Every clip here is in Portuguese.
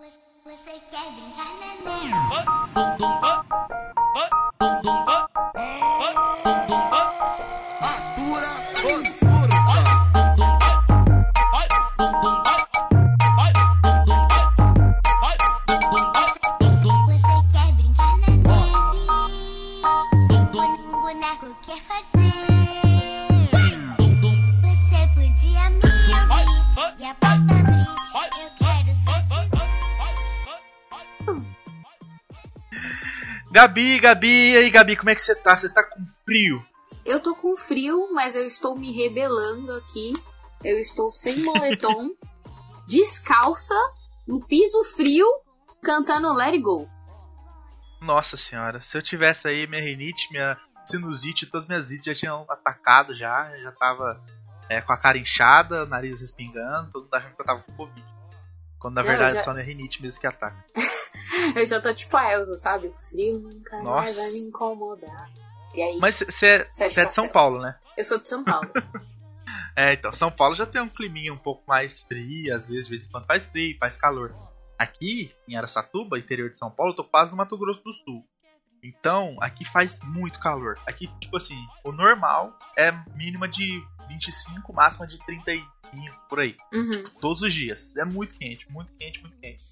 Você quer brincar na neve? Gabi, Gabi, e aí, Gabi, como é que você tá? Você tá com frio? Eu tô com frio, mas eu estou me rebelando aqui. Eu estou sem moletom, descalça, no piso frio, cantando Let It Go. Nossa senhora, se eu tivesse aí minha rinite, minha sinusite, todas minhas ites já tinham atacado já, já tava é, com a cara inchada, nariz respingando, todo mundo achando que eu tava com Covid. Quando na Não, verdade já- só minha rinite mesmo que ataca. Eu já tô tipo a Elsa, sabe? O frio nunca mais vai me incomodar. E aí, Mas você é, cê é de São. Paulo, né? eu sou de São Paulo. É, então, São Paulo já tem um climinha um pouco mais frio, às vezes, de vez em quando faz frio, faz calor. Aqui, em Aracatuba, interior de São Paulo, eu tô quase no Mato Grosso do Sul. Então, aqui faz muito calor. Aqui, tipo assim, o normal é mínima de 25, máxima de 35, por aí. Uhum. Todos os dias. É muito quente, muito quente, muito quente.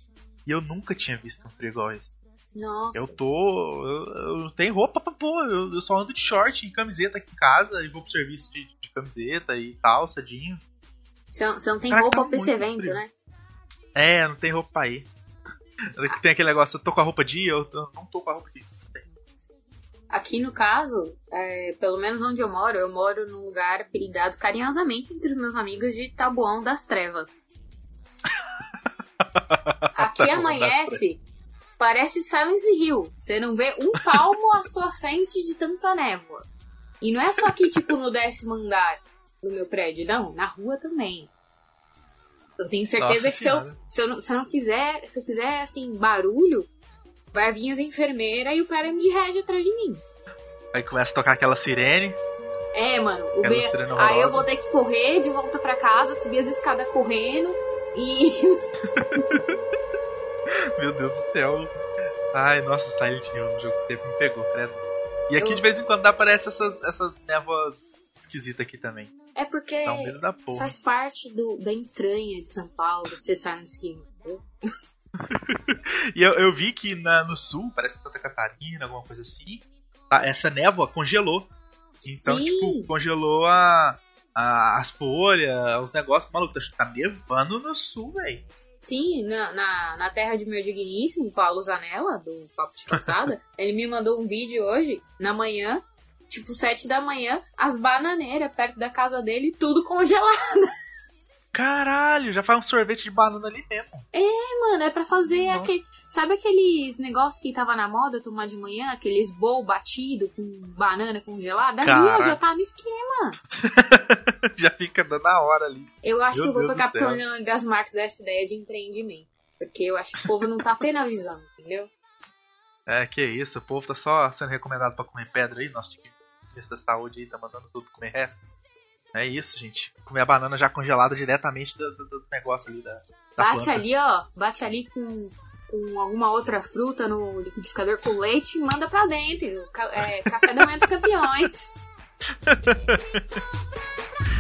E eu nunca tinha visto um frio igual esse. Nossa. Eu tô. Eu, eu não tenho roupa pra pôr. Eu, eu só ando de short e camiseta aqui em casa e vou pro serviço de, de camiseta e calça, jeans. Você não, tem Cara, roupa tá pra esse evento, frio. né? É, não tem roupa pra ir. Tem aquele negócio, eu tô com a roupa de ir, eu, eu não tô com a roupa de ir. Aqui no caso, é, pelo menos onde eu moro, eu moro num lugar apelidado carinhosamente entre os meus amigos de Tabuão das Trevas. Aqui das amanhece, parece Silence Hill. Você não vê um palmo à sua frente de tanta névoa. E não é só aqui, tipo, no décimo andar do meu prédio, não, na rua também. Eu tenho certeza Nossa que se eu, se, eu não, se eu não fizer, se eu fizer assim, barulho, vai vir as enfermeiras e o Prêmio de Regi atrás de mim. Aí começa a tocar aquela sirene. É, mano. O B... Aí eu vou ter que correr de volta pra casa, subir as escadas correndo e. Meu Deus do céu. Ai, nossa, Silent Hill, um jogo que sempre me pegou, credo. E aqui Eu- de vez em quando aparece essas, essas névoas esquisitas aqui também. É porque um faz parte do, da entranha de São Paulo ser Silence Hill. E eu, eu vi que na- no sul, parece Santa Catarina, alguma coisa assim, tá, essa névoa congelou. Então, Sim. tipo, congelou a, a- as folhas, os negócios. Maluco, tá, tá nevando no sul, velho. Sim, na, na, na terra de meu digníssimo, Paulo Zanella, do Papo de Calçada, ele me mandou um vídeo hoje, na manhã, tipo sete da manhã, as bananeiras perto da casa dele, tudo congelado. Caralho, já faz um sorvete de banana ali mesmo. Mano, é pra fazer Nossa. aquele. Sabe aqueles negócios que tava na moda tomar de manhã? Aqueles bowl batido com banana congelada? Ali, já tá no esquema. já fica dando a hora ali. Eu acho Meu que eu vou pegar. Antônio das Marques dessa ideia de empreendimento. Porque eu acho que o povo não tá tendo a visão, entendeu? É, que isso, o povo tá só sendo recomendado pra comer pedra aí, nosso ministro da saúde aí tá mandando tudo comer resto. É isso, gente. Comer a banana já congelada diretamente do, do- do negócio ali da, da Bate planta. ali, ó. Bate ali com, com alguma outra fruta no liquidificador com leite e manda pra dentro. É, café da manhã dos campeões.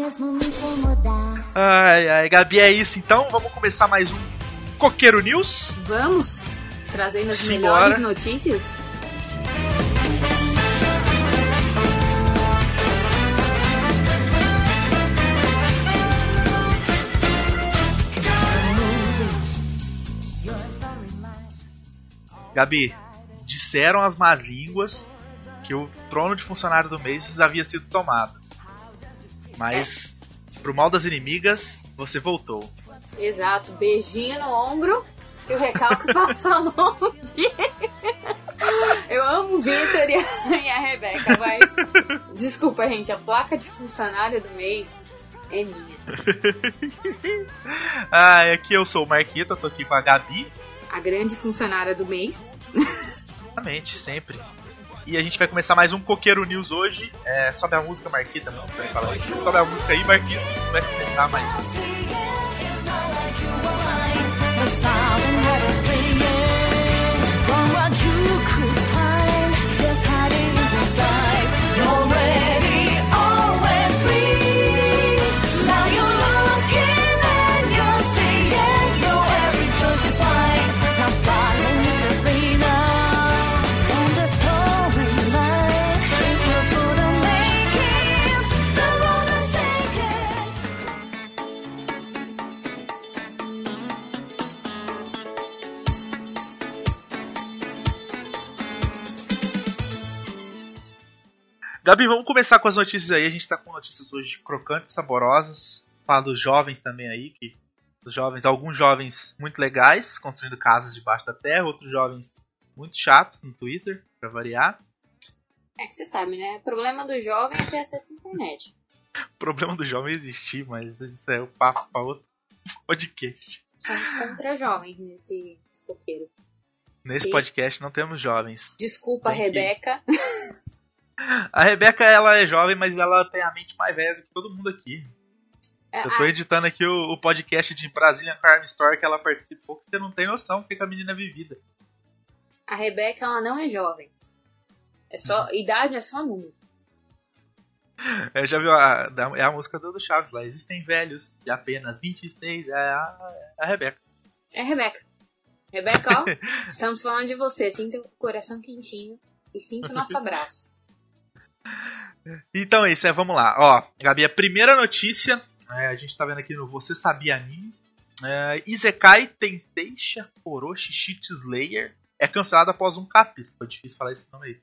mesmo me incomodar. Ai, ai, Gabi, é isso então. Vamos começar mais um Coqueiro News. Vamos trazendo as Simbora. melhores notícias. Gabi, disseram as más línguas que o trono de funcionário do mês havia sido tomado. Mas, pro mal das inimigas, você voltou. Exato, beijinho no ombro e o recalque passa longe. Eu amo o Vitor e a, e a Rebeca, mas. Desculpa, gente, a placa de funcionário do mês é minha. Ah, aqui eu sou o Marquita, tô aqui com a Gabi. A grande funcionária do mês. Exatamente, sempre. E a gente vai começar mais um Coqueiro News hoje. É, sobe a música, Marquita, não falar isso. Sobe a música aí, Marquita. Vai começar mais um. Gabi, vamos começar com as notícias aí. A gente tá com notícias hoje crocantes, saborosas. Falar dos jovens também aí, que os jovens, alguns jovens muito legais, construindo casas debaixo da terra, outros jovens muito chatos no Twitter, pra variar. É que você sabe, né? O problema do jovem é ter acesso à internet. O problema do jovem é existir, mas isso é o papo pra outro podcast. Somos contra jovens nesse escoqueiro. Nesse Sim. podcast não temos jovens. Desculpa, Tem que- Rebeca. A Rebeca, ela é jovem, mas ela tem a mente mais velha do que todo mundo aqui. É, Eu tô editando aqui o, o podcast de Brazilian Crime Story que ela participou, que você não tem noção do que a menina é vivida. A Rebeca, ela não é jovem. É só, Uhum. idade é só número. É, já viu a, é a música do, do Chaves lá. Existem velhos de apenas 26. É a, é a Rebeca. É a Rebeca. Rebeca, ó, estamos falando de você. Sinta o coração quentinho e sinta o nosso abraço. Então é isso, é, vamos lá. Ó, Gabi, a primeira notícia, é, a gente tá vendo aqui no Você Sabia Anime. É, Izekai Tenseixa Orochi Shit Slayer é cancelada após um capítulo. Foi difícil falar esse nome aí.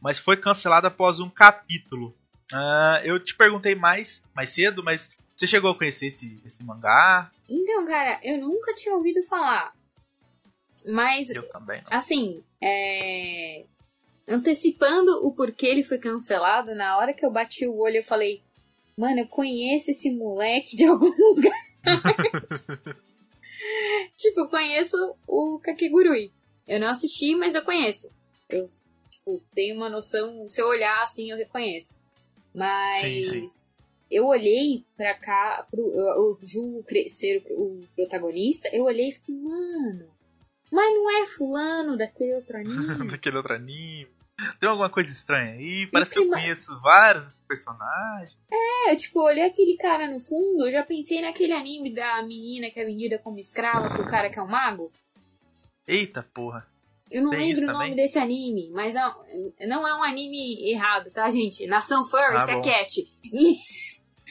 Mas foi cancelada após um capítulo. Ah, eu te perguntei mais, mais cedo, mas você chegou a conhecer esse, esse mangá? Então, cara, eu nunca tinha ouvido falar. Mas, Eu também não. assim, é... antecipando o porquê ele foi cancelado, na hora que eu bati o olho, eu falei: Mano, eu conheço esse moleque de algum lugar. tipo, eu conheço o Kakegurui. Eu não assisti, mas eu conheço. Eu, tipo, tenho uma noção, se eu olhar assim, eu reconheço. Mas Sim, eu olhei pra cá, pro, o Ju ser o, o protagonista, eu olhei e fiquei, mano, mas não é fulano daquele outro anime? Daquele outro anime. Tem alguma coisa estranha aí? Parece que eu conheço vários personagens. É, tipo, eu olhei aquele cara no fundo, eu já pensei naquele anime da menina que é vendida como escrava pro cara que é um mago. Eita porra. Eu não Tem lembro o nome também? desse anime, mas não, não é um anime errado, tá, gente? Nação Furry, Ah, é cat. E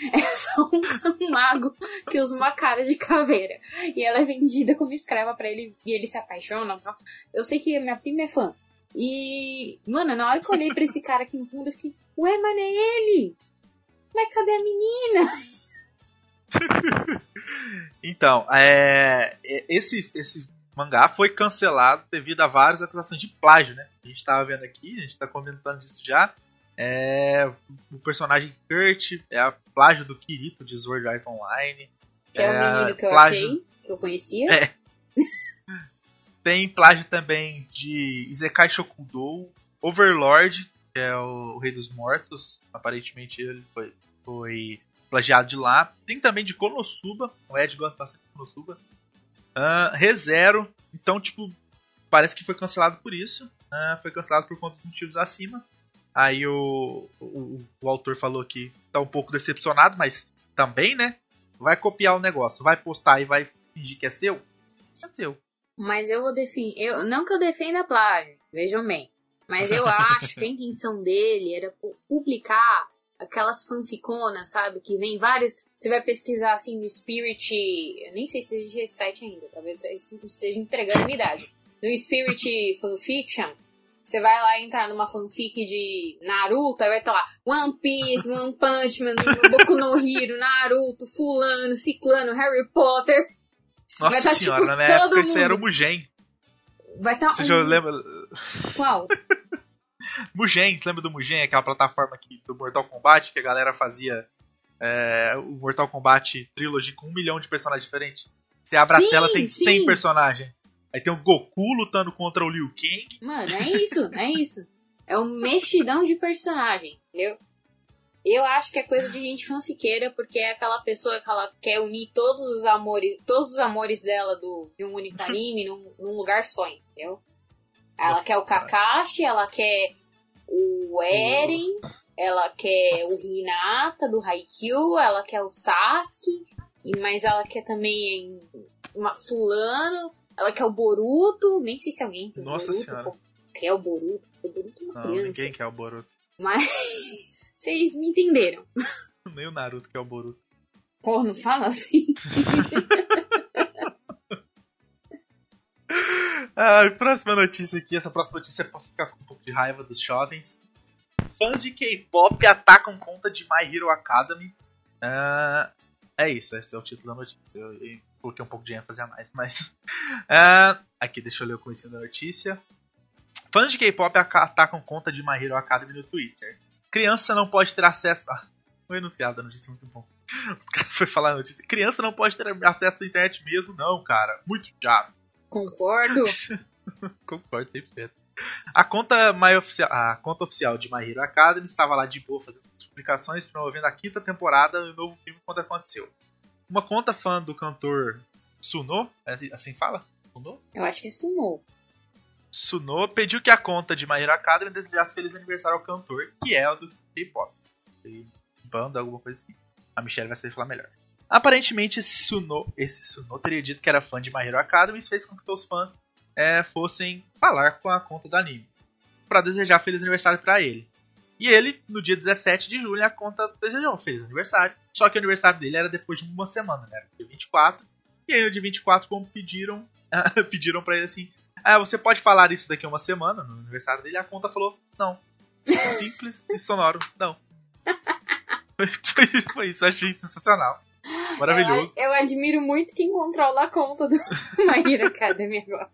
é só um, um mago que usa uma cara de caveira. E ela é vendida como escrava pra ele e ele se apaixona. tal. Eu sei que minha prima é fã. E, mano, na hora que eu olhei pra esse cara aqui no fundo, eu fiquei, ué, mas não é ele? Mas cadê a menina? Então, é, esse, esse mangá foi cancelado devido a várias acusações de plágio, né? A gente tava vendo aqui, a gente tá comentando disso já. É, o personagem Kurt é a plágio do Kirito de Sword Art Online. Que é, o É, menino que eu plágio. achei, que eu conhecia. É. Tem plágio também de Izekai Shokudou, Overlord, que é o Rei dos Mortos. Aparentemente ele foi, foi plagiado de lá. Tem também de Konosuba, o Ed gosta bastante de Konosuba. Ah, ReZero, então, tipo, parece que foi cancelado por isso. Ah, foi cancelado por conta dos motivos acima. Aí o, o, o autor falou que tá um pouco decepcionado, mas também, né? Vai copiar o negócio, vai postar e vai fingir que é seu. É seu. Mas eu vou defender. Eu, não que eu defenda a plágio, vejam bem. Mas eu acho que a intenção dele era pu- publicar aquelas fanficonas, sabe? Que vem vários. Você vai pesquisar assim no Spirit. Eu nem sei se existe esse site ainda, talvez eu esteja entregando a minha idade. No Spirit Fanfiction, Você vai lá entrar numa fanfic de Naruto, aí vai estar lá One Piece, One Punch Man, Boku no Hero, Naruto, Fulano, Ciclano, Harry Potter. Nossa Vai tá, senhora, tipo, na minha época isso era o mundo. Mugen. Vai estar Você já lembra? Qual? Mugen, você lembra do Mugen? Aquela plataforma aqui do Mortal Kombat que a galera fazia é, o Mortal Kombat Trilogy com um milhão de personagens diferentes. Você abre Sim, a tela, tem 100 sim. personagens. Aí tem o Goku lutando contra o Liu Kang. Mano, é isso, é isso. É um mexidão de personagem, entendeu? Eu acho que é coisa de gente fanfiqueira, porque é aquela pessoa que ela quer unir todos os amores, todos os amores dela do, de um único anime num, num lugar só, entendeu? Ela quer o Kakashi, ela quer o Eren, ela quer o Hinata do Haikyuu, ela quer o Sasuke, e mas ela quer também uma fulano, ela quer o Boruto, nem sei se alguém quer o Nossa Boruto, Senhora. pô, quer o Boruto, o Boruto é uma Não, criança. ninguém quer o Boruto. Mas vocês me entenderam. Nem o Naruto quer o Boruto. Pô, não fala assim. Ah, próxima notícia aqui. Essa próxima notícia é pra ficar com um pouco de raiva dos jovens. Fãs de K-pop atacam conta de My Hero Academy. Ah, é isso, esse é o título da notícia. Eu, eu coloquei um pouco de ênfase a mais, mas. Ah, aqui, deixa eu ler o começo da notícia. Fãs de K-pop aca- atacam conta de My Hero Academy no Twitter. Criança não pode ter acesso. Ah, foi anunciado a notícia, muito bom. Os caras foram falar a notícia. Criança não pode ter acesso à internet mesmo, não, cara. Muito chato. Concordo. Concordo 100%. A conta, mais oficial, a conta oficial de My Hero Academy estava lá de boa fazendo publicações promovendo a quinta temporada e o novo filme quando aconteceu. Uma conta fã do cantor Suno, é assim fala? Suno? Eu acho que é sumou. Suno pediu que a conta de Hero Academy desejasse feliz aniversário ao cantor, que é o do K-pop. Banda, alguma coisa assim. A Michelle vai saber falar melhor. Aparentemente, esse Suno, esse Suno teria dito que era fã de My Hero Academy e fez com que seus fãs é, fossem falar com a conta do anime para desejar feliz aniversário para ele. E ele, no dia 17 de julho, a conta desejou feliz aniversário. Só que o aniversário dele era depois de uma semana, né? Era dia 24. E aí, no dia 24, como pediram, pediram para ele assim: ah, você pode falar isso daqui a uma semana, no aniversário dele. A conta falou: não. Simples e sonoro, não. Foi, isso, achei sensacional. Maravilhoso. Eu, eu admiro muito quem controla a conta do My Hero Academy agora.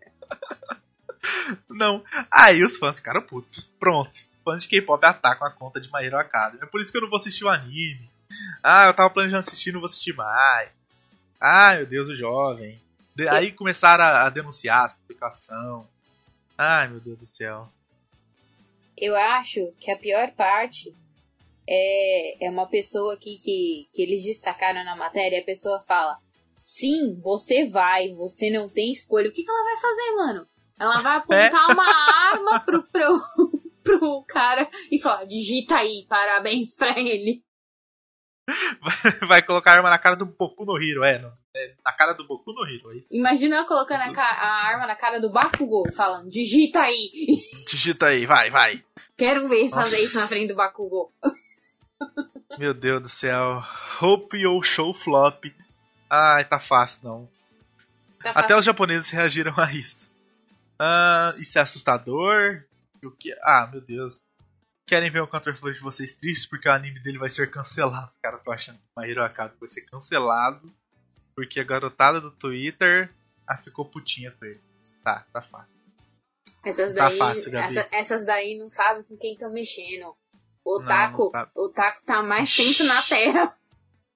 Não. Aí os fãs ficaram putos. Pronto. Fãs de K-pop atacam a conta de My Hero Academy. É por isso que eu não vou assistir o anime. Ah, eu tava planejando assistir, não vou assistir mais. Ah, meu Deus, o jovem. De- aí começaram a, a denunciar a publicação. Ai, meu Deus do céu. Eu acho que a pior parte é, é uma pessoa aqui que, que eles destacaram na matéria. A pessoa fala: Sim, você vai, você não tem escolha. O que, que ela vai fazer, mano? Ela vai apontar uma arma pro, pro, pro cara e falar: Digita aí, parabéns pra ele. Vai, vai colocar a arma na cara do Boku no Hero, é, não- é, na cara do Boku no Hero, é isso. Imagina eu colocando a, a arma na cara do Bakugou, falando: Digita aí. Digita aí, vai, vai. Quero ver fazer Nossa. isso na frente do Bakugou. Meu Deus do céu. Hope ou show flop. Ai, tá fácil não. Tá Até fácil. os japoneses reagiram a isso. Ah, isso é assustador. O que? Ah, meu Deus. Querem ver um cantor favorito de vocês triste porque o anime dele vai ser cancelado. Os caras estão achando que My Hero Academy vai ser cancelado porque a garotada do Twitter ah, ficou putinha com ele. Tá, tá fácil. Essas Tá daí, fácil, Gabi. essa- essas daí não sabem com quem estão mexendo. O Taco, o Taco tá mais tempo na Terra.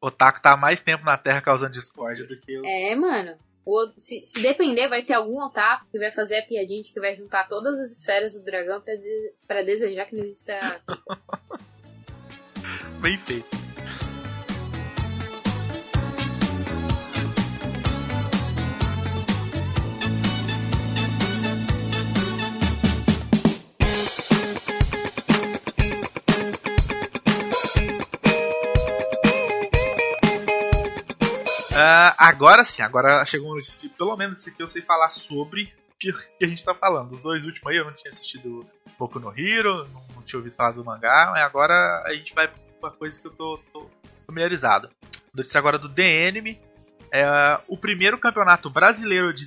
O Taco tá mais tempo na Terra causando discórdia do que eu. É, mano. O- se, se depender, vai ter algum otaku que vai fazer a piadinha que vai juntar todas as esferas do dragão de- pra desejar que não exista. Bem feito. Agora sim, agora chegou uma notícia que pelo menos esse aqui eu sei falar sobre o que, que a gente tá falando. Os dois últimos aí eu não tinha assistido Boku no Hero, não, não tinha ouvido falar do mangá, mas agora a gente vai pra uma coisa que eu tô, tô familiarizado. Notícia agora do The Anime. é, o primeiro campeonato brasileiro de,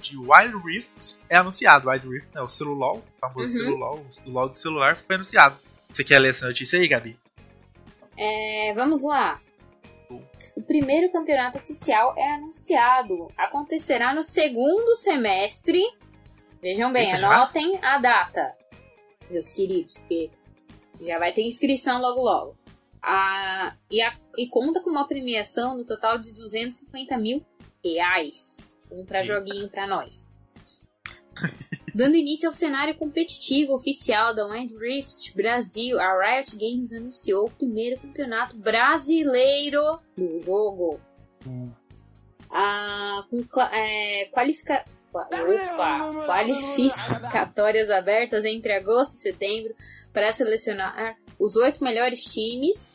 de Wild Rift é anunciado. Wild Rift, né? O celular, o famoso Uhum. celular, o LOL de celular foi anunciado. Você quer ler essa notícia aí, Gabi? É, vamos lá. O primeiro campeonato oficial é anunciado. Acontecerá no segundo semestre. Vejam bem, Eita, já? anotem a data, meus queridos, porque já vai ter inscrição logo logo. Ah, e, a- e conta com uma premiação no total de 250 mil reais. Um Eita. joguinho pra nós. Dando início ao cenário competitivo oficial da Wild Rift Brasil, a Riot Games anunciou o primeiro campeonato brasileiro do jogo. Ah, com é, qualifica- qua- opa, qualificatórias abertas entre agosto e setembro para selecionar os oito melhores times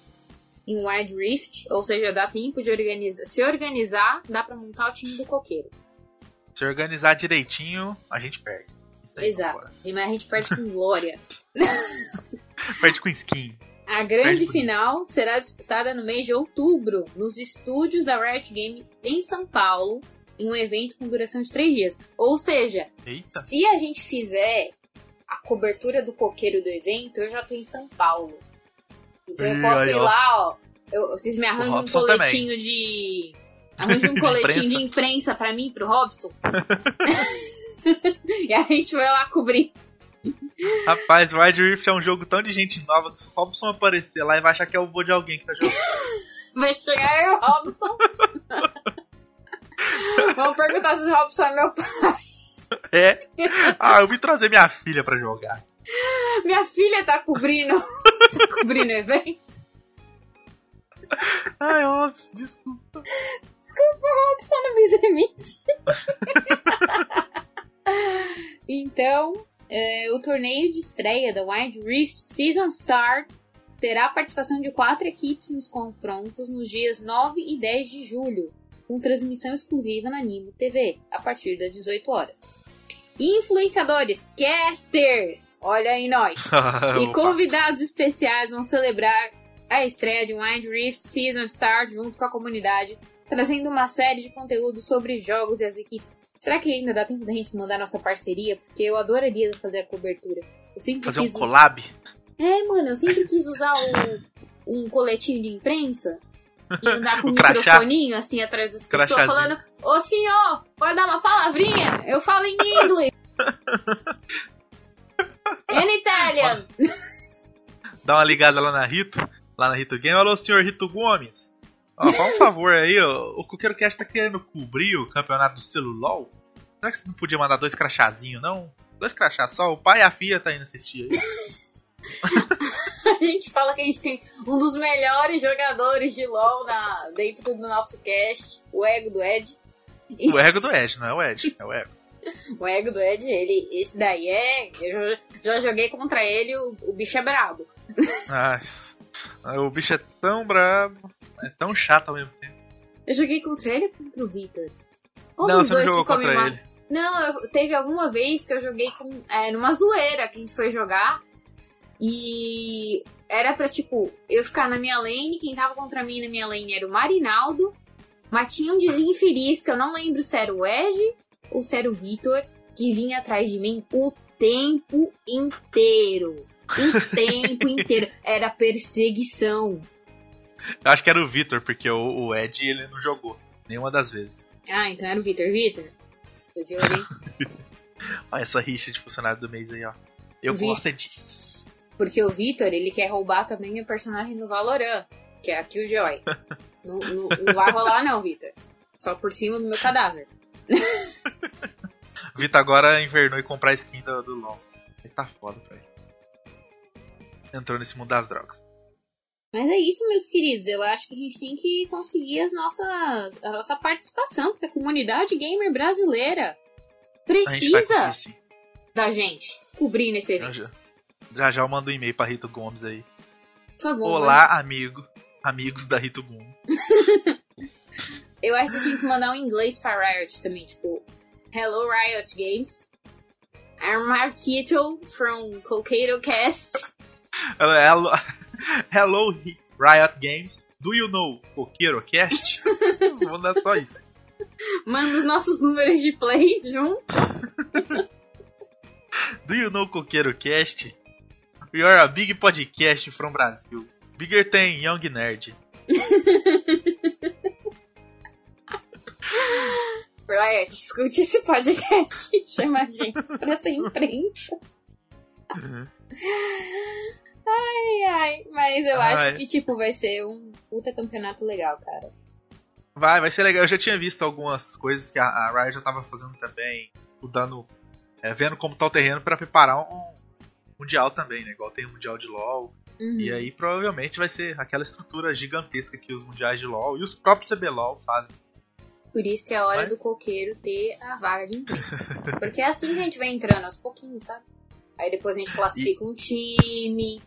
em Wild Rift, ou seja, dá tempo de organizar, se organizar, dá pra montar o time do coqueiro. Se organizar direitinho, a gente perde. Exato. E mas a gente perde com glória. Perde com skin. A grande final será disputada no mês de outubro, nos estúdios da Riot Game em São Paulo, em um evento com duração de três dias. Ou seja, Eita. se a gente fizer a cobertura do coqueiro do evento, eu já tô em São Paulo. Então eu posso aí, ir ó. lá, ó. Eu- vocês me arranjam um coletinho de. Arranjam um coletinho imprensa. de imprensa pra mim, pro Robson. e a gente vai lá cobrir. Rapaz, Wild Rift é um jogo tão de gente nova que se o Robson aparecer lá e vai achar que é o vô de alguém que tá jogando. Vai chegar o Robson. Vamos perguntar se o Robson é meu pai. É. Ah, eu vim trazer minha filha pra jogar. Minha filha tá cobrindo. tá cobrindo evento. Ai, Robson, desculpa. Desculpa, Robson, não me demite. Então, é, o torneio de estreia da Wild Rift Season Star terá a participação de quatro equipes nos confrontos nos dias 9 e 10 de julho, com transmissão exclusiva na Nimo TV, a partir das 18 horas. Influenciadores, casters, olha aí nós, e convidados especiais vão celebrar a estreia de Wild Rift Season Start junto com a comunidade, trazendo uma série de conteúdos sobre jogos e as equipes. Será que ainda dá tempo da gente mandar nossa parceria? Porque eu adoraria fazer a cobertura. Eu sempre Fazer um quis. collab? É, mano, eu sempre quis usar o- um coletinho de imprensa e andar com O um microfoninho assim atrás das pessoas falando: Ô senhor, pode dar uma palavrinha? Eu falo em inglês. In Italian. Dá uma ligada lá na Rito, lá na Rito Game. Alô, senhor Rito Gomes. Ó, faz um favor aí, ó. O Coqueiro Cast tá querendo cobrir o campeonato do celular. Será que você não podia mandar dois crachazinhos, não? Dois crachás só, o pai e a filha tá indo assistir aí. A gente fala que a gente tem um dos melhores jogadores de LoL na, dentro do nosso cast, o ego do Ed. E- O ego do Ed, não é o Ed, é o ego. o ego do Ed, ele, esse daí é. Eu já, já joguei contra ele, o, o bicho é brabo. Ai, o bicho é tão brabo, é tão chato ao mesmo tempo. Eu joguei contra ele ou contra o Victor? Um não, você não jogou contra me ma- ele. Não, eu- teve alguma vez que eu joguei com, é, numa zoeira que a gente foi jogar. E era pra, tipo, eu ficar na minha lane. Quem tava contra mim na minha lane era o Marinaldo. Mas tinha um desenho infeliz que eu não lembro se era o Edge ou se era o Vitor, que vinha atrás de mim o tempo inteiro. O tempo inteiro. Era perseguição. Eu acho que era o Victor, porque o, o Ed ele não jogou nenhuma das vezes. Ah, então era o Vitor. Vitor? Tô de olho, hein? Olha essa rixa de funcionário do mês aí, ó. Eu gosto é disso. Porque o Vitor, ele quer roubar também meu personagem no Valorant, que é a Killjoy. não, não, não vai rolar não, Vitor. Só por cima do meu cadáver. O Vitor agora invernou e comprar a skin do, do LoL. Ele tá foda, velho. Entrou nesse mundo das drogas. Mas é isso, meus queridos. Eu acho que a gente tem que conseguir as nossas, a nossa participação, porque a comunidade gamer brasileira gente precisa sim. da gente cobrir nesse evento. já, já, já eu mando um e-mail pra Rito Gomes aí. Por favor. Olá, amigo. Amigos da Rito Gomes. Eu acho que a gente tem que mandar um inglês pra Riot também, tipo... Hello, Riot Games. I'm Marquito from Coqueiro Cast. Hello, hello, Riot Games. Do you know Coqueiro Cast? Vou mandar só isso. Manda os nossos números de play junto. Do you know Coqueiro Cast? We are a big podcast from Brasil. Bigger than Young Nerd. Riot, escute esse podcast. Chama a gente pra ser imprensa. Ai, ai. Mas eu Ai. acho que, tipo, vai ser um puta campeonato legal, cara. Vai, vai ser legal. Eu já tinha visto algumas coisas que a, a Riot já tava fazendo também, mudando, é, vendo como tá o terreno pra preparar um mundial também, né? Igual tem o mundial de LoL. Uhum. E aí provavelmente vai ser aquela estrutura gigantesca que os mundiais de LoL e os próprios CBLOL fazem. Por isso que é hora Mas- do coqueiro ter a vaga de imprensa. Porque é assim que a gente vai entrando aos pouquinhos, sabe? Aí depois a gente classifica um time.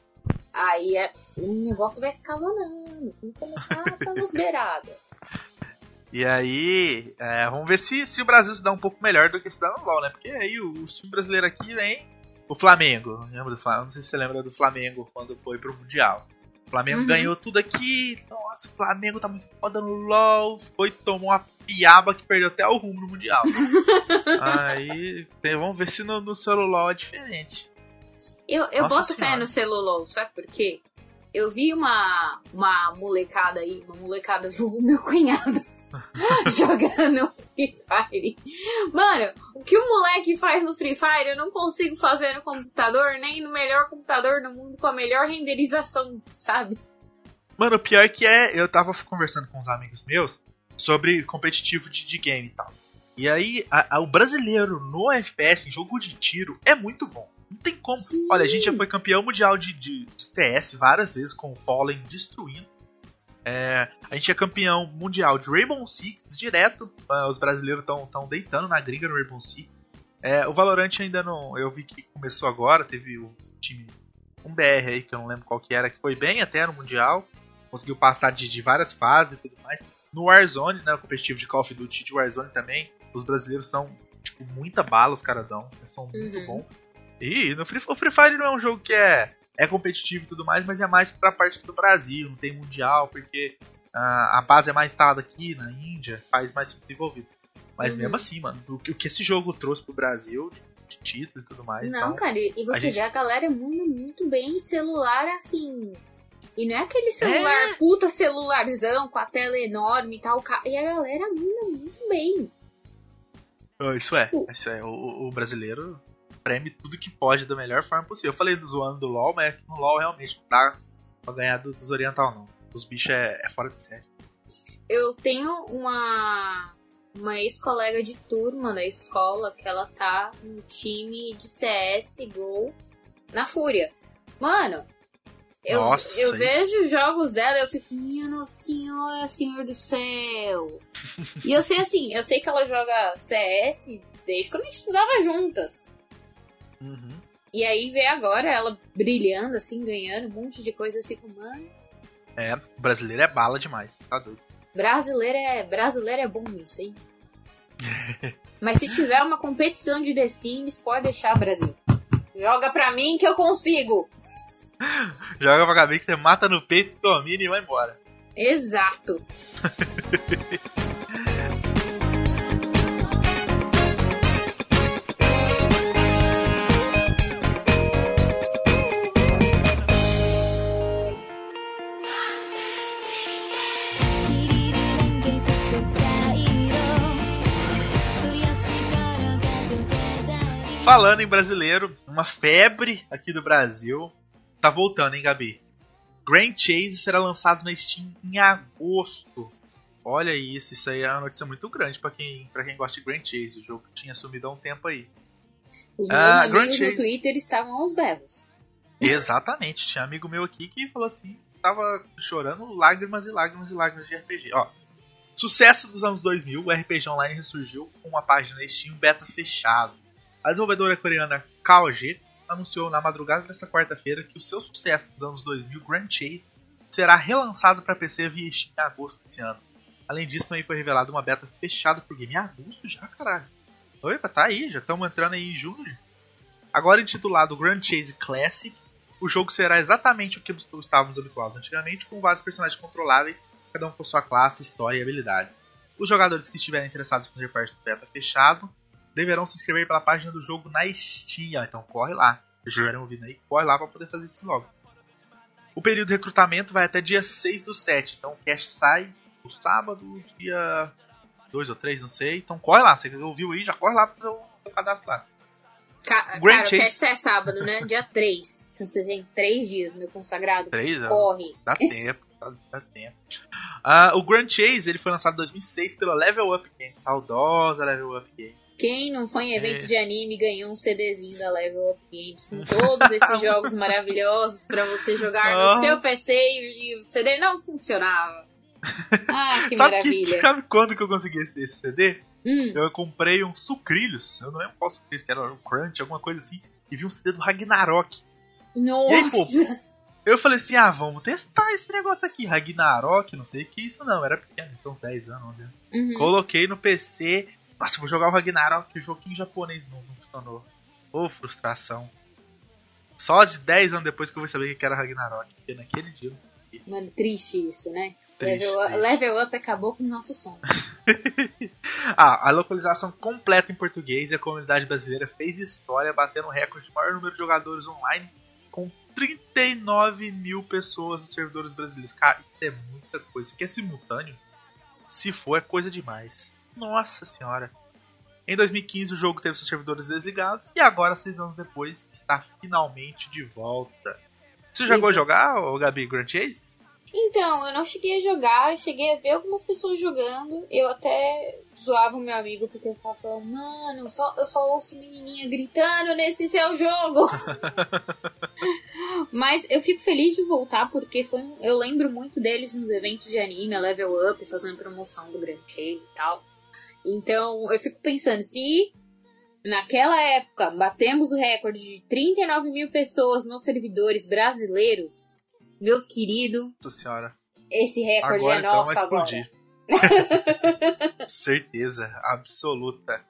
Aí é- o negócio vai escalonando. Vamos começar pelas beiradas. E aí, é, vamos ver se, se o Brasil se dá um pouco melhor do que se dá no LoL, né? Porque aí o, o time brasileiro aqui vem o Flamengo. Lembra do Flamengo? Não sei se você lembra do Flamengo quando foi pro Mundial. O Flamengo Uhum. ganhou tudo aqui. Nossa, o Flamengo tá muito foda no LoL. Foi tomou uma piaba que perdeu até o rumo no Mundial. aí, vamos ver se no, no celular é diferente. Eu, eu Nossa boto fé Senhora. no celular, sabe por quê? Eu vi uma, uma molecada aí, uma molecada vulgo meu cunhado, jogando Free Fire. Mano, o que o moleque faz no Free Fire eu não consigo fazer no computador, nem no melhor computador do mundo com a melhor renderização, sabe? Mano, o pior que é, eu tava conversando com uns amigos meus sobre competitivo de, de game e tal. E aí, a- a- o brasileiro no FPS, em jogo de tiro, é muito bom. Não tem como. Sim. Olha, a gente já foi campeão mundial de, de, de CS várias vezes com o Fallen destruindo. É, a gente é campeão mundial de Rainbow Six direto. Ah, os brasileiros estão deitando na gringa no Rainbow Six. É, o Valorant ainda não. Eu vi que começou agora, teve o time. Um BR aí, que eu não lembro qual que era, que foi bem até no Mundial. Conseguiu passar de, de várias fases e tudo mais. No Warzone, né? O competitivo de Call of Duty de Warzone também. Os brasileiros são, tipo, muita bala, os caras dão. Eles são muito Uhum. bons. E no Free, o Free Fire não é um jogo que é, é competitivo e tudo mais, mas é mais pra parte do Brasil, não tem mundial, porque ah, a base é mais instalada aqui na Índia, faz mais desenvolvido. Mas Uhum. mesmo assim, mano, o que, o que esse jogo trouxe pro Brasil, de, título e tudo mais. Não, então, cara, e você a gente- vê a galera muito, muito bem em celular assim. E não é aquele celular, É. puta celularzão com a tela enorme e tal. E a galera manda muito bem. Isso é, Tipo- isso é. O, o brasileiro preme tudo que pode da melhor forma possível. Eu falei do zoando do LoL, mas é que no LoL realmente não dá pra ganhar do- dos oriental, não. Os bichos é, é fora de série. Eu tenho uma, uma ex-colega de turma da escola que ela tá no time de CS Go na Fúria. Mano, eu, Nossa, eu vejo jogos dela e eu fico, minha nossa senhora, senhor do céu. e eu sei assim, eu sei que ela joga CS desde quando a gente estudava juntas. Uhum. E aí ver agora ela brilhando, assim, ganhando um monte de coisa, eu fico, mano, É, brasileiro é bala demais, tá doido. brasileiro é, brasileiro é bom nisso, hein? Mas se tiver uma competição de The Sims, pode deixar Brasil. Joga pra mim que eu consigo. Joga pra cabeça, você mata no peito, domina e vai embora. Exato. Falando em brasileiro, uma febre aqui do Brasil. Tá voltando, hein, Gabi? Grand Chase será lançado na Steam em agosto. Olha isso, isso aí é uma notícia muito grande pra quem, pra quem gosta de Grand Chase. O jogo tinha sumido há um tempo aí. Os meus Ah, amigos Grand no Chase. Twitter estavam aos berros. Exatamente, tinha amigo meu aqui que falou assim, tava chorando lágrimas e lágrimas e lágrimas de RPG. Ó, sucesso dos anos 2000, o RPG Online ressurgiu com uma página Steam beta fechado. A desenvolvedora coreana KOG anunciou na madrugada desta quarta-feira que o seu sucesso dos anos 2000, Grand Chase, será relançado para PC via Steam em agosto desse ano. Além disso, também foi revelada uma beta fechada por game. Agosto já, caralho. Opa, tá aí, já estamos entrando aí em julho. Agora intitulado Grand Chase Classic, o jogo será exatamente o que estávamos habituados antigamente, com vários personagens controláveis, cada um com sua classe, história e habilidades. Os jogadores que estiverem interessados em fazer parte do beta fechado deverão se inscrever pela página do jogo na Steam. Então corre lá. Se estiverem ouvindo aí, corre lá para poder fazer isso logo. O período de recrutamento vai até dia 6 do 7. Então o cash sai no sábado, dia 2 ou 3, não sei. Então corre lá. Você ouviu aí, já corre lá para o cadastro lá. Ca Grand cara, Chase. o cast é sábado, né? Dia 3. Então você tem 3 dias, meu consagrado. 3 anos. Corre. Dá tempo, dá, dá tempo. Ah, o Grand Chase ele foi lançado em 2006 pela Level Up Games, saudosa Level Up Games. Quem não foi em evento É. de anime ganhou um CDzinho da Level Up Games com todos esses jogos maravilhosos pra você jogar no Nossa. seu PC e o CD não funcionava. Ah, que sabe, maravilha. que, sabe quando que eu consegui esse, esse CD? Hum, Eu comprei um Sucrilhos, eu não lembro qual Sucrilhos que era, um Crunch, alguma coisa assim, e vi um CD do Ragnarok. E aí, pô, nossa. Eu falei assim, ah, vamos testar esse negócio aqui, Ragnarok, não sei o que isso não, era pequeno, então uns 10 anos, 11 anos. Uhum. Coloquei no PC, nossa, vou jogar o Ragnarok, o joguinho japonês não, não funcionou. Ô, frustração. Só de 10 anos depois que eu vou saber o que era Ragnarok, porque naquele dia Mano, triste isso, né? Triste, level, up, triste. level Up acabou com o nosso sonho. Ah, a localização completa em português e a comunidade brasileira fez história batendo o recorde de maior número de jogadores online com 39 mil pessoas nos servidores brasileiros. Cara, isso é muita coisa. Isso aqui é simultâneo? Se for, é coisa demais. Nossa senhora. Em 2015 o jogo teve seus servidores desligados e agora, seis anos depois, está finalmente de volta. Você chegou a jogar, ô, Gabi, Grand Chase? Então, eu não cheguei a jogar, eu cheguei a ver algumas pessoas jogando. Eu até zoava o meu amigo porque eu ficava falando, mano, só, eu só ouço menininha gritando nesse seu jogo. Mas eu fico feliz de voltar porque foi, um- eu lembro muito deles nos eventos de anime, a Level Up, fazendo promoção do Grand Chase e tal. Então, eu fico pensando, se naquela época batemos o recorde de 39 mil pessoas nos servidores brasileiros, meu querido, Nossa senhora. esse recorde Agora é então nosso agora. explodir. Certeza, absoluta.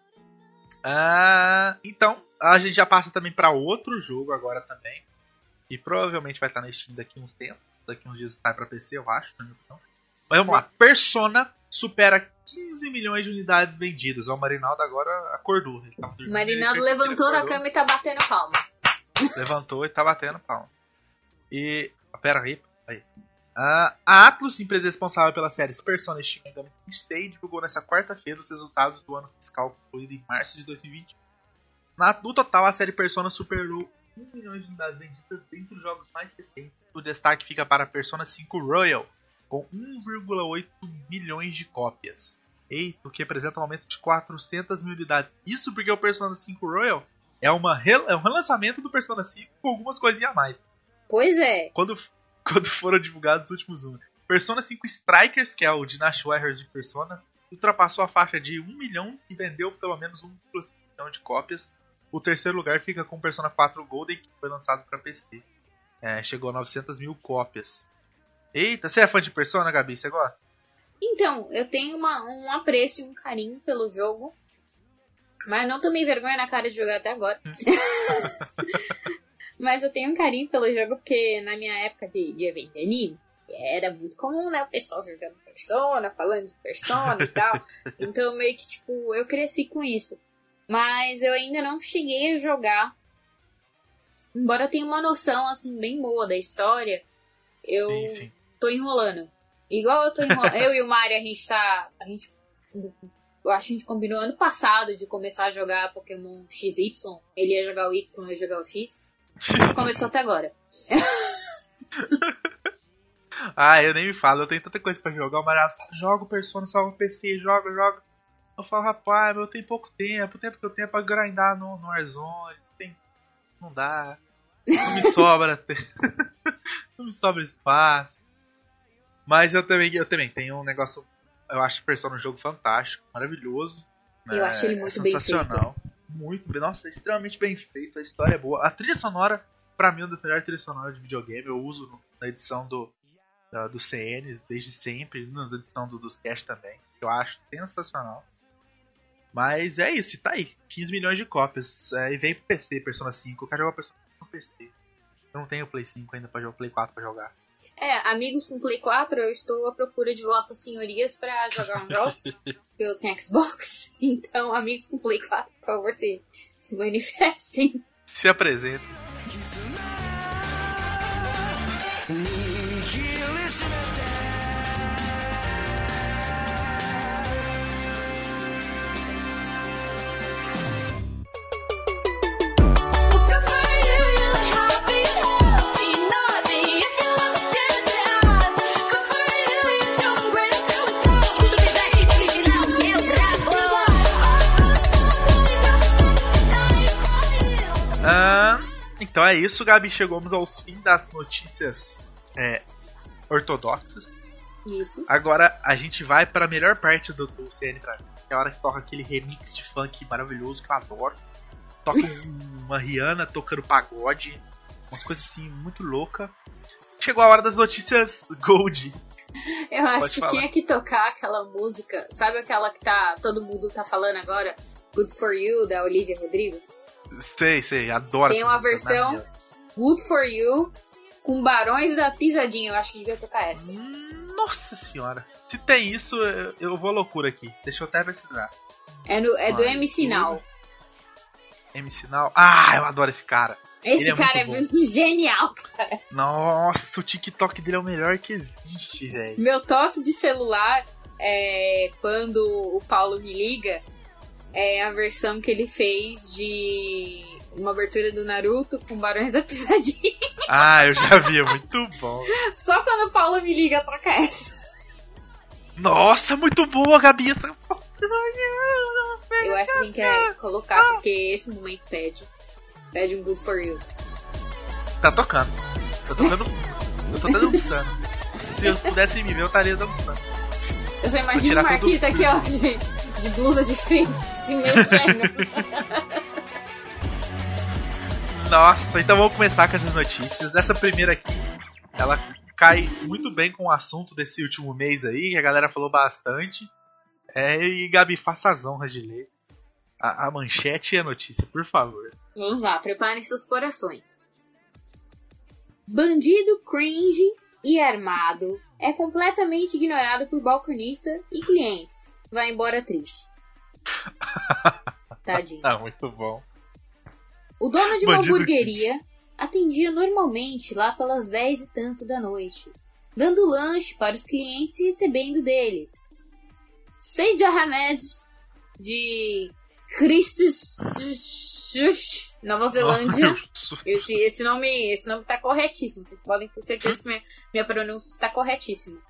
Ah, então, a gente já passa também para outro jogo agora também. E provavelmente vai estar na Steam daqui uns tempos. Daqui uns dias sai para PC, eu acho. Mas vamos lá. Persona supera 15 milhões de unidades vendidas. Ó, O Marinaldo agora acordou. Ele tava dormindo, Marinaldo ele levantou na cama e tá batendo palma. Levantou e tá batendo palma. E. Pera aí. aí. Ah, a Atlus, empresa responsável pela série Persona Shin Megami Tensei, divulgou nessa quarta-feira os resultados do ano fiscal concluído em março de 2020. Na, no total, a série Persona superou 1 milhão de unidades vendidas dentre os jogos mais recentes. O destaque fica para Persona 5 Royal, com 1,8 milhões de cópias. Eita, o que representa um aumento de 400 mil unidades. Isso porque o Persona 5 Royal é, uma, é um relançamento do Persona 5 com algumas coisinhas a mais. Pois é. Quando, quando foram divulgados os últimos números. Persona 5 Strikers, que é o Dynasty Warriors de Persona, ultrapassou a faixa de 1 milhão e vendeu pelo menos 1,5 milhão de cópias. O terceiro lugar fica com Persona 4 Golden, que foi lançado para PC. É, chegou a 900 mil cópias. Eita, você é fã de Persona, Gabi? Você gosta? Então, eu tenho uma- um apreço e um carinho pelo jogo. Mas não tomei vergonha na cara de jogar até agora. mas eu tenho um carinho pelo jogo porque na minha época de, de evento de anime, era muito comum, né? O pessoal jogando Persona, falando de Persona e tal. Então, meio que, tipo, eu cresci com isso. Mas eu ainda não cheguei a jogar. Embora eu tenha uma noção, assim, bem boa da história, eu Sim, sim. Tô enrolando. Igual eu tô enrolando. eu e o Mario, a gente tá. A gente. Eu acho que a gente combinou ano passado de começar a jogar Pokémon XY. Ele ia jogar o Y, eu ia jogar o X. Começou até agora. Ah, eu nem me falo, eu tenho tanta coisa pra jogar. O Mariano fala, joga o Persona, salva o PC, joga, joga. Eu falo, rapaz, eu tenho pouco tempo, o tempo que eu tenho é pra grindar no, no Warzone. Tem... Não dá. Não me sobra Não me sobra espaço. Mas eu também, eu também tenho um negócio. Eu acho Persona um jogo fantástico, maravilhoso. Eu É, acho ele muito bem sensacional. Muito bem. Nossa, extremamente bem feito, a história é boa. A trilha sonora, pra mim, é uma das melhores trilhas sonoras de videogame. Eu uso na edição do, da- do CN desde sempre, na edição do, dos cast também. Eu acho sensacional. Mas é isso, tá aí. 15 milhões de cópias. É, e vem pro PC, Persona 5. Eu quero jogar Persona 5 no PC. Eu não tenho Play 5 ainda pra jogar, Play 4 pra jogar. É, amigos com Play 4, eu estou à procura de vossas senhorias pra jogar um jogos. eu tenho Xbox. Então, amigos com Play 4, por favor, se, se manifestem. Se apresenta. Então é isso, Gabi. Chegamos aos fim das notícias é, ortodoxas. Isso. Agora a gente vai pra melhor parte do, do CN pra mim. Que é a hora que toca aquele remix de funk maravilhoso que eu adoro. Toca um- uma Rihanna tocando pagode. Umas coisas assim muito louca. Chegou a hora das notícias Gold. Eu acho Pode que falar. tinha que tocar aquela música. Sabe aquela que tá todo mundo tá falando agora? Good for You, da Olivia Rodrigo? Sei, sei, adoro Tem uma música, versão- né? Good for You, com Barões da Pisadinha. Eu acho que devia tocar essa. Hum, Nossa senhora. Se tem isso, eu, eu vou à loucura aqui. Deixa eu até pesquisar. É, no- é do MC Now. MC Sinal. Ah, eu adoro esse cara. Esse é cara é muito muito genial. Nossa, o TikTok dele é o melhor que existe, velho. Meu toque de celular é quando o Paulo me liga. É a versão que ele fez de uma abertura do Naruto com Barões da Pisadinha. Ah, eu já vi, é muito bom. Só quando o Paulo me liga, toca essa. Nossa, muito boa, Gabi. Essa... Eu acho que tem que é, colocar, porque esse momento pede. Pede um Good for You. Tá tocando. Tá tocando. Eu tô até dançando. Se eu pudesse me ver, eu estaria dançando. Eu só Vou imagino o tirar Marquito aqui, ó, de, de blusa de frio, Nossa, então vamos começar com essas notícias. Essa primeira aqui, ela cai muito bem com o assunto desse último mês aí, que a galera falou bastante. É, e Gabi, faça as honras de ler a, a manchete e a notícia, por favor. Vamos lá, preparem seus corações. Bandido cringe e armado é completamente ignorado por balconista e clientes. Vai embora triste. Tadinho. Ah, muito bom. O dono de uma Bandido hamburgueria atendia normalmente lá pelas 10 e tanto da noite, dando lanche para os clientes e recebendo deles. Seid Ahmed, de Christchurch, Nova Zelândia. Esse, esse, nome, esse nome tá corretíssimo. Vocês podem ter certeza que minha, minha pronúncia está corretíssima.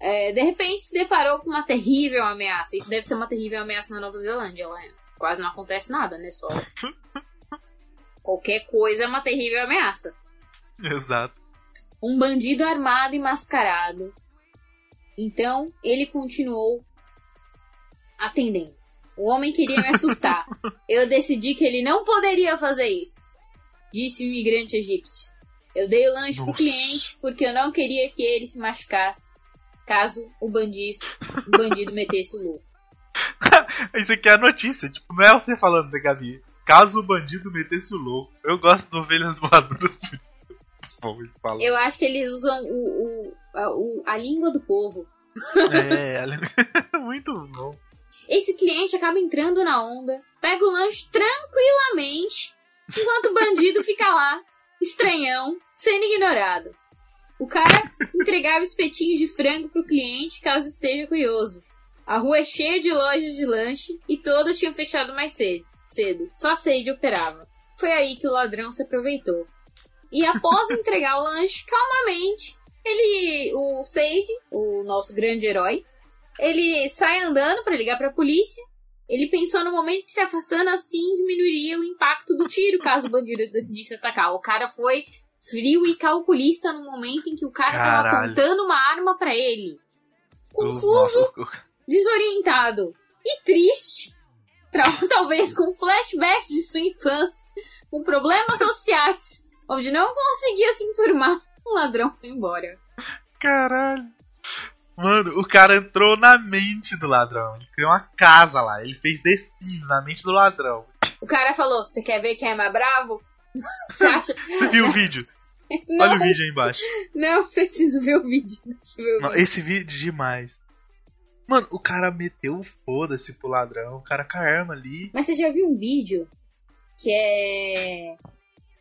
É, de repente se deparou com uma terrível ameaça. Isso deve ser uma terrível ameaça na Nova Zelândia. Lá quase não acontece nada, né? Só. Qualquer coisa é uma terrível ameaça. Exato. Um bandido armado e mascarado. Então ele continuou atendendo. O homem queria me assustar. Eu decidi que ele não poderia fazer isso, disse o imigrante egípcio. Eu dei o lanche pro Nossa. cliente porque eu não queria que ele se machucasse caso o bandido, o bandido metesse o louco. Isso aqui é a notícia, tipo, não é você falando da Gabi. Caso o bandido metesse o louco. Eu gosto de ovelhas voadoras. Bom. Eu acho que eles usam o, o, a, o- a língua do povo. É, ela- muito bom. Esse cliente acaba entrando na onda, pega o lanche tranquilamente, enquanto o bandido fica lá, estranhão, sendo ignorado. O cara entregava espetinhos de frango pro cliente caso esteja curioso. A rua é cheia de lojas de lanche e todas tinham fechado mais cedo. cedo. Só a Sage operava. Foi aí que o ladrão se aproveitou. E após entregar o lanche, calmamente, ele, o Sage, o nosso grande herói, ele sai andando pra ligar pra polícia. Ele pensou no momento que se afastando assim diminuiria o impacto do tiro caso o bandido decidisse atacar. O cara foi frio e calculista no momento em que o cara tava Caralho. apontando uma arma pra ele. Confuso, desorientado e triste. Talvez com flashbacks de sua infância, com problemas sociais, onde não conseguia se enturmar, o ladrão foi embora. Caralho. Mano, o cara entrou na mente do ladrão. Ele criou uma casa lá. Ele fez The Sims na mente do ladrão. O cara falou: Você quer ver quem é mais bravo? Você acha? Você viu o vídeo? Não, Olha o vídeo aí embaixo. não preciso ver o vídeo. Ver o Não, vídeo. esse vídeo é demais. Mano, o cara meteu o foda-se pro ladrão. O cara com a arma ali. Mas você já viu um vídeo que é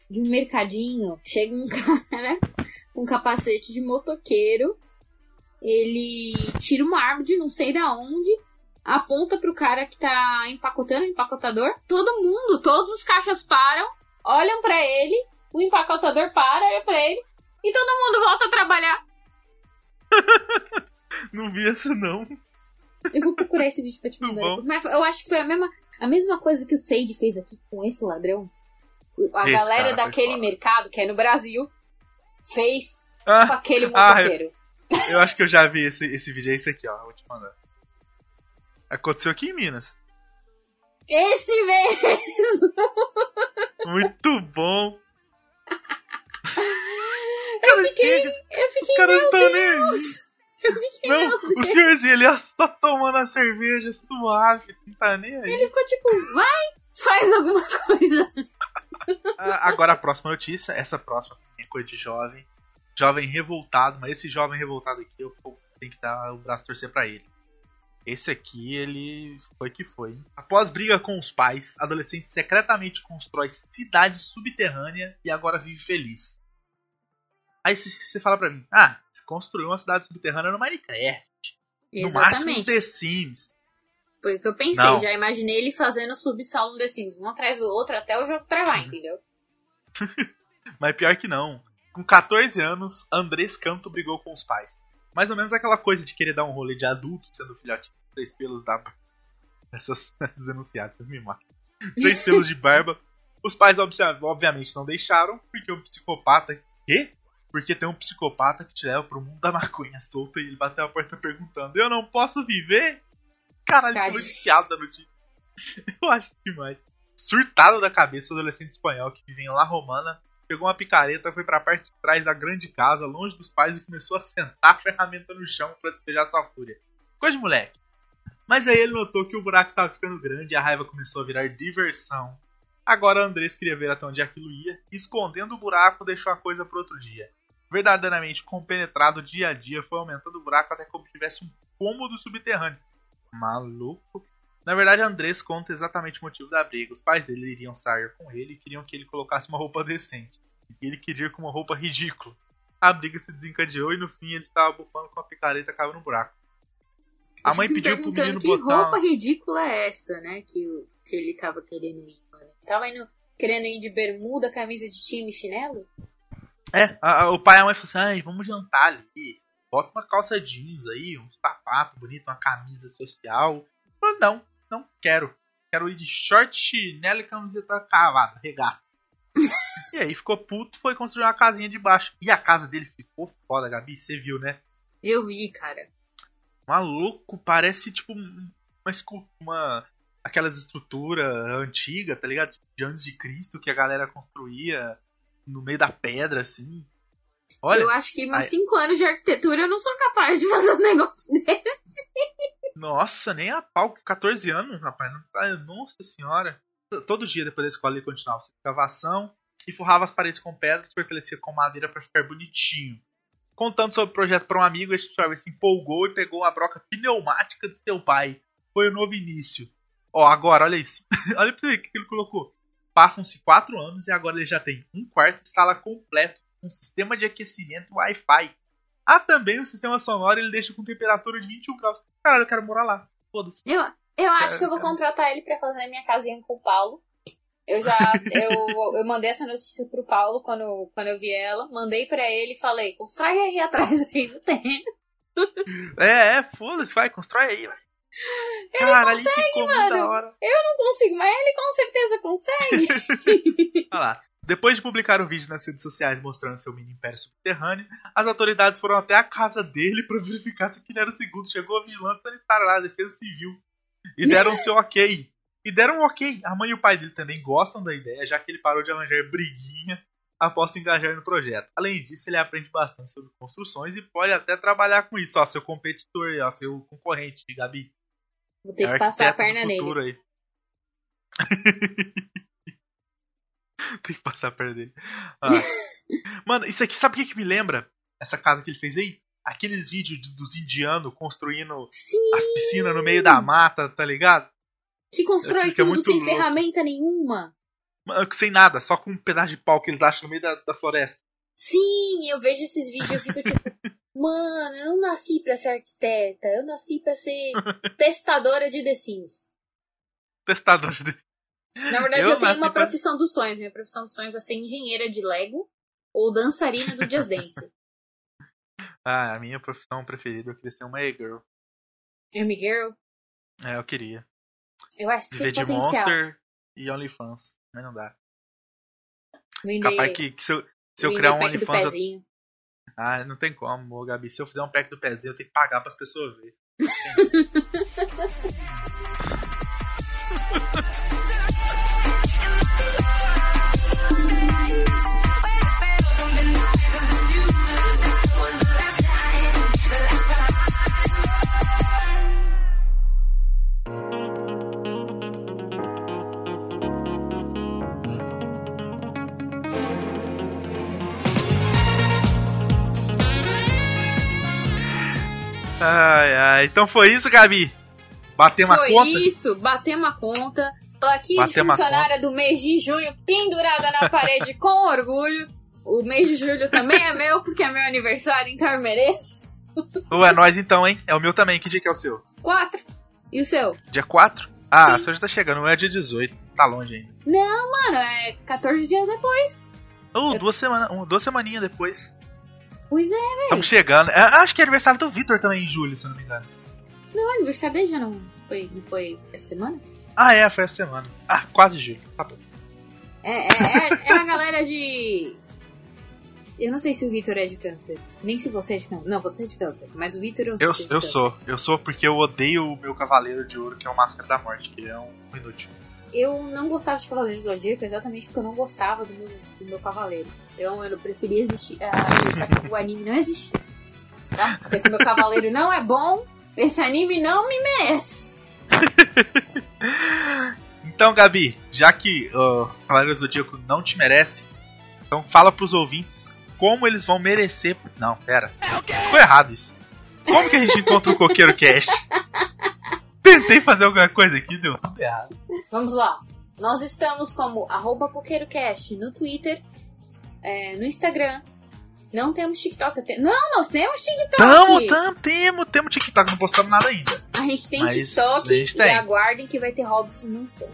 de um mercadinho? Chega um cara com um capacete de motoqueiro. Ele tira uma arma de não sei da onde. Aponta pro cara que tá empacotando, o empacotador. Todo mundo, todos os caixas param, olham pra ele. O empacotador para, olha pra ele. E todo mundo volta a trabalhar. Não vi essa não. Eu vou procurar esse vídeo pra te mandar. Mas eu acho que foi a mesma, a mesma coisa que o Sage fez aqui com esse ladrão. A Esse galera daquele mercado, que é no Brasil, fez com Ah, aquele Ah, motoqueiro. eu acho que eu já vi esse, esse vídeo. É esse aqui, ó. Vou te mandar. Aconteceu aqui em Minas. Esse mesmo! Muito bom. Eu fiquei, Chega. eu Os fiquei, caras não nem fiquei, Não, o senhorzinho ele tá tomando a cerveja suave, não tá nem aí. Ele ficou tipo, vai, faz alguma coisa. Ah, Agora a próxima notícia, essa próxima é coisa de jovem. Jovem revoltado, mas esse jovem revoltado aqui eu tenho que dar o braço torcer pra ele. Esse aqui, ele foi que foi. hein? Após briga com os pais, adolescente secretamente constrói cidade subterrânea e agora vive feliz. Aí se- você fala pra mim, ah, você construiu uma cidade subterrânea no Minecraft. No máximo no Exatamente. The Sims. Foi o que eu pensei. Não. Já imaginei ele fazendo subsolo no The Sims, um atrás do outro, até o jogo travar, entendeu? Mas pior que não. Com 14 anos, Andrés Canto brigou com os pais. Mais ou menos aquela coisa de querer dar um rolê de adulto, sendo filhote três pelos da. Essas, essas enunciadas, vocês me matam. Três pelos de barba. Os pais, obvi- obviamente, não deixaram, porque o psicopata. Quê? Porque tem um psicopata que te leva pro mundo da maconha solta e ele bateu a porta perguntando: Eu não posso viver? Caralho, Tadinho. foi no time. Eu acho demais. Surtado da cabeça, o adolescente espanhol que vive em La Romana pegou uma picareta, foi pra parte de trás da grande casa, longe dos pais, e começou a sentar a ferramenta no chão pra despejar sua fúria. Coisa de moleque. Mas aí ele notou que o buraco estava ficando grande e a raiva começou a virar diversão. Agora Andrés queria ver até onde aquilo ia, e escondendo o buraco, deixou a coisa para outro dia. Verdadeiramente compenetrado dia a dia, foi aumentando o buraco até como tivesse um cômodo subterrâneo. Maluco. Na verdade, Andrés conta exatamente o motivo da briga. Os pais dele iriam sair com ele e queriam que ele colocasse uma roupa decente. E ele queria ir com uma roupa ridícula. A briga se desencadeou e no fim ele estava bufando com a picareta caiu no buraco. A Eu mãe pediu pro menino que botar. roupa ridícula é essa, né? Que, que ele tava querendo ir. Você tava indo, querendo ir de bermuda, camisa de time e chinelo? É, a- a- o pai e a mãe falaram assim: Ai, vamos jantar ali. Bota uma calça jeans aí, um sapato bonito, uma camisa social. Falei, não, não quero. Quero ir de short, chinelo e camiseta cavada, regata. e aí ficou puto, foi construir uma casinha de baixo. E a casa dele ficou foda, Gabi, você viu, né? Eu vi, cara. Maluco, parece tipo um- uma uma aquelas estruturas antigas, tá ligado? De antes de Cristo que a galera construía no meio da pedra assim. Olha, eu acho que meus ai- 5 anos de arquitetura eu não sou capaz de fazer um negócio desse. Nossa, nem a pau, 14 anos, rapaz, tá, nossa senhora. Todo dia depois da escola ele continuava a escavação e forrava as paredes com pedras, fortalecia com madeira pra ficar bonitinho. Contando sobre o projeto para um amigo, esse jovem se empolgou e pegou uma broca pneumática de seu pai. Foi o novo início. Ó, agora, olha isso. olha pra você ver o que ele colocou. Passam-se quatro anos e agora ele já tem um quarto e sala completo, com sistema de aquecimento Wi-Fi. Ah, também o sistema sonoro ele deixa com temperatura de 21 graus. Caralho, eu quero morar lá. Foda-se. Eu, eu acho Cara, que eu vou cara. contratar ele pra fazer minha casinha com o Paulo. Eu já. Eu, eu mandei essa notícia pro Paulo quando, quando eu vi ela. Mandei pra ele e falei: constrói aí atrás aí no terreno. É, é, foda-se, vai, constrói aí, vai. Caralho, ficou muito mano. hora. Não consigo, mas ele com certeza consegue. Olha lá. Depois de publicar um vídeo nas redes sociais mostrando seu mini império subterrâneo, as autoridades foram até a casa dele para verificar se aquele era seguro. Chegou a vigilância sanitária lá, a defesa civil. E deram seu ok. E deram um ok. A mãe e o pai dele também gostam da ideia, já que ele parou de arranjar briguinha após se engajar no projeto. Além disso, ele aprende bastante sobre construções e pode até trabalhar com isso. Ó, seu competidor, ó, seu concorrente, Gabi. Vou ter É que passar a perna nele. aí. Tem que passar perto dele. Ah. Mano, isso aqui, sabe o que, que me lembra? Essa casa que ele fez aí? Aqueles vídeos de- dos indianos construindo Sim! as piscinas no meio da mata, tá ligado? Que constrói Fica tudo sem louco. ferramenta nenhuma. Mano, Sem nada, só com um pedaço de pau que eles acham no meio da, da floresta. Sim, eu vejo esses vídeos e fico tipo, mano, eu não nasci pra ser arquiteta, eu nasci pra ser testadora de The Sims. Testador de. Na verdade, Eu eu, tenho uma profissão dos sonhos. Minha profissão dos sonhos é ser engenheira de Lego ou dançarina do Just Dance. Ah, a minha profissão preferida, eu queria ser uma e-girl. Amy Girl, É, eu queria. eu acho que de potencial. Monster e OnlyFans. Mas não dá. Vender, Capaz que, que se eu, se eu criar um OnlyFans. eu-. Ah, não tem como, ô, Gabi. Se eu fizer um pack do pezinho, eu tenho que pagar pras pessoas verem. Ai. Então foi isso, Gabi. Batemos Foi a conta. isso, batemos a conta. Tô aqui, Batemos a funcionária do mês de junho, pendurada na parede com orgulho. O mês de julho também é meu, porque é meu aniversário, então eu mereço. Ô, é nóis então, hein? É o meu também. Que dia que é o seu? Quatro. E o seu? Dia 4? Ah, Sim. o seu já tá chegando. Não é dia 18. Tá longe ainda. Não, mano, é 14 dias depois. Ou duas semanas, um, duas semaninhas depois. Pois é, Estamos chegando. É, acho que é aniversário do Vitor também em julho, se eu não me engano. não, o aniversário dele já não foi, não foi essa semana? Ah, é, foi essa semana. Ah, quase julho. Tá bom. É, é, é, é a galera de. Eu não sei se o Vitor é de câncer. Nem se você é de câncer. Não, você é de câncer. Mas o Vitor eu Eu, é eu câncer. sou. Eu sou porque eu odeio o meu Cavaleiro de Ouro, que é o Máscara da Morte, que é um inútil. Eu não gostava de Cavaleiro do Zodíaco exatamente porque eu não gostava do meu, do meu cavaleiro. Então eu preferia existir, ah, que o anime não existia. Tá? Porque se meu cavaleiro não é bom, esse anime não me merece. Então, Gabi, já que o Cavaleiro do Zodíaco não te merece, então fala pros ouvintes como eles vão merecer. Não, pera. Ficou errado isso. Como que a gente encontra o Coqueiro Cast? Tentei fazer alguma coisa aqui, deu tudo errado. Vamos lá. Nós estamos como arroba CoqueiroCast no Twitter, é, no Instagram. Não temos TikTok. te- Não, nós temos TikTok! Tamo, tamo, temo, temo TikTok, não postamos nada ainda. A gente tem Mas TikTok a gente e tem. aguardem que vai ter Robson Mansão.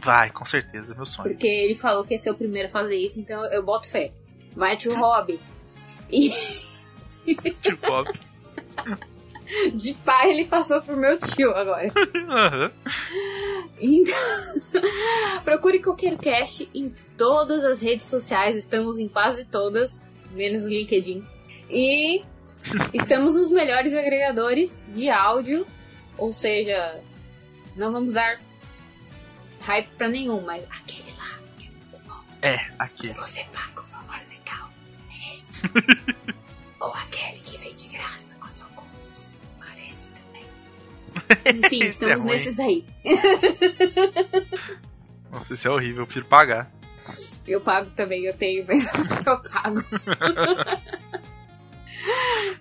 Vai, com certeza, é meu sonho. Porque ele falou que ia ser o primeiro a fazer isso, então eu boto fé. Vai, tio Rob. E Tipo, óbvio. de pai ele passou pro meu tio agora. Aham. Então, procure Coqueiro Cast em todas as redes sociais. Estamos em quase todas, menos o LinkedIn. E estamos nos melhores agregadores de áudio. Ou seja, não vamos dar hype pra nenhum, mas aquele lá que é muito bom. É, aqui. Você paga o valor legal. É esse. Ou aquele Enfim, é estamos ruim. nesses daí. Nossa, isso é horrível, eu prefiro pagar. Eu pago também, eu tenho, mas eu pago.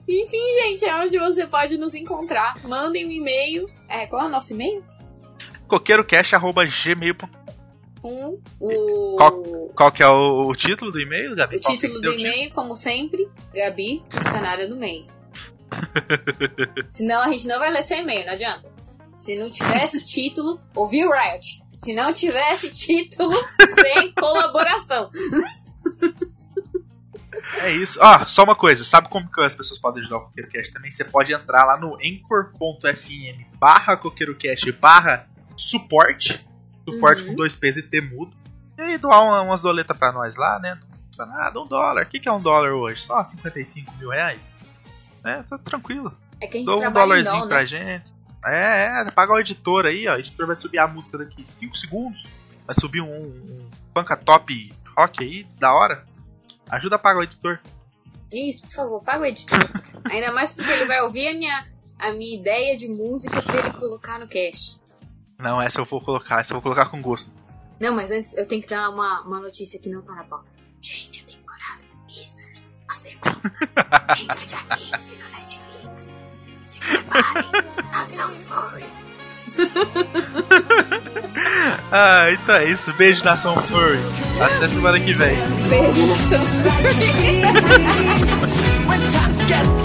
Enfim, gente, é onde você pode nos encontrar. Mandem um e-mail. É, qual é o nosso e-mail? coqueirocast.gmail.com Com o, Qual que é o, o título do e-mail, Gabi? o Qual que título é do título? e-mail, como sempre, Gabi, funcionária do mês. Senão a gente não vai ler seu e-mail, não adianta. Se não tivesse título, ouviu, Riot? Se não tivesse título, sem colaboração. É isso. Ah, só uma coisa. Sabe como que as pessoas podem ajudar o CoqueiroCast também? Você pode entrar lá no anchor.fm barra CoqueiroCast barra suporte. Suporte Uhum. com dois P's e T mudo. E aí doar uma- umas doletas pra nós lá, né? Não custa nada. Um dólar. O que, que é um dólar hoje? Só 55 mil reais? É, tá tranquilo. É que a gente Dou um dólarzinho dó, pra né? gente. É, é, paga o editor aí, ó. O editor vai subir a música daqui 5 segundos. Vai subir um, um panca top rock aí, da hora. Ajuda a pagar o editor. Isso, por favor, paga o editor. Ainda mais porque ele vai ouvir a minha, a minha ideia de música pra ele colocar no cast. Não, essa eu vou colocar, essa eu vou colocar com gosto. Não, mas antes eu tenho que dar uma, uma notícia que não tá na pauta. Gente, a temporada Misters, a segunda, entra dia 15 no Netflix. Se preparem, nação Furry. Ah, então é isso. Beijo, nação Furry. Até semana que vem. Beijo, nação Furry.